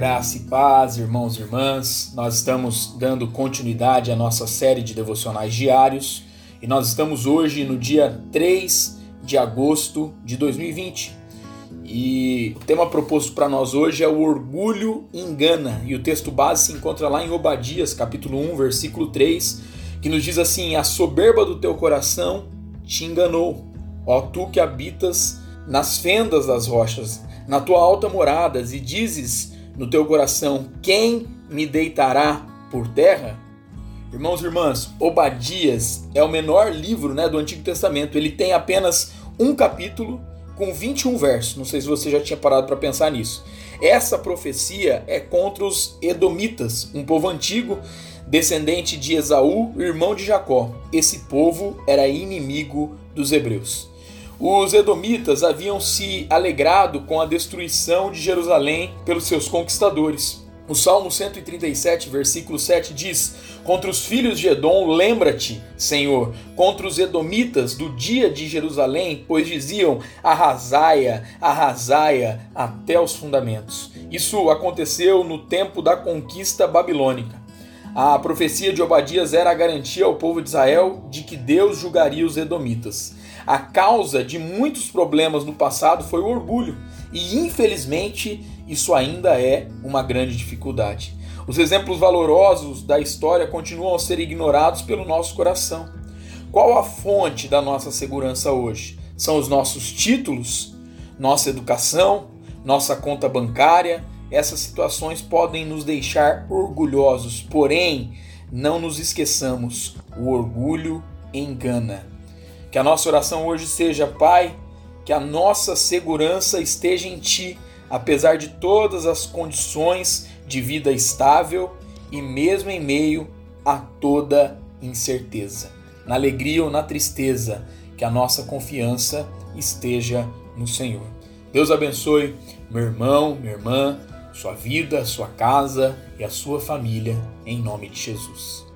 Graça e paz, irmãos e irmãs. Nós estamos dando continuidade à nossa série de devocionais diários e nós estamos hoje no dia 3 de agosto de 2020. E o tema proposto para nós hoje é o orgulho engana, e o texto base se encontra lá em Obadias, capítulo 1, versículo 3, que nos diz assim: A soberba do teu coração te enganou, ó tu que habitas nas fendas das rochas, na tua alta morada, e dizes no teu coração: Quem me deitará por terra? Irmãos e irmãs, Obadias é o menor livro né, do Antigo Testamento. Ele tem apenas um capítulo com 21 versos. Não sei se você já tinha parado para pensar nisso. Essa profecia é contra os Edomitas, um povo antigo descendente de Esaú, irmão de Jacó. Esse povo era inimigo dos hebreus. Os edomitas haviam se alegrado com a destruição de Jerusalém pelos seus conquistadores. O Salmo 137, versículo 7 diz: Contra os filhos de Edom, lembra-te, Senhor, contra os edomitas do dia de Jerusalém, pois diziam: arrasaia, arrasaia até os fundamentos. Isso aconteceu no tempo da conquista babilônica. A profecia de Obadias era a garantia ao povo de Israel de que Deus julgaria os edomitas. A causa de muitos problemas no passado foi o orgulho, e infelizmente isso ainda é uma grande dificuldade. Os exemplos valorosos da história continuam a ser ignorados pelo nosso coração. Qual a fonte da nossa segurança hoje? São os nossos títulos, nossa educação, nossa conta bancária. Essas situações podem nos deixar orgulhosos, porém, não nos esqueçamos: o orgulho engana. Que a nossa oração hoje seja, Pai, que a nossa segurança esteja em Ti, apesar de todas as condições de vida estável e mesmo em meio a toda incerteza. Na alegria ou na tristeza, que a nossa confiança esteja no Senhor. Deus abençoe meu irmão, minha irmã, sua vida, sua casa e a sua família, em nome de Jesus.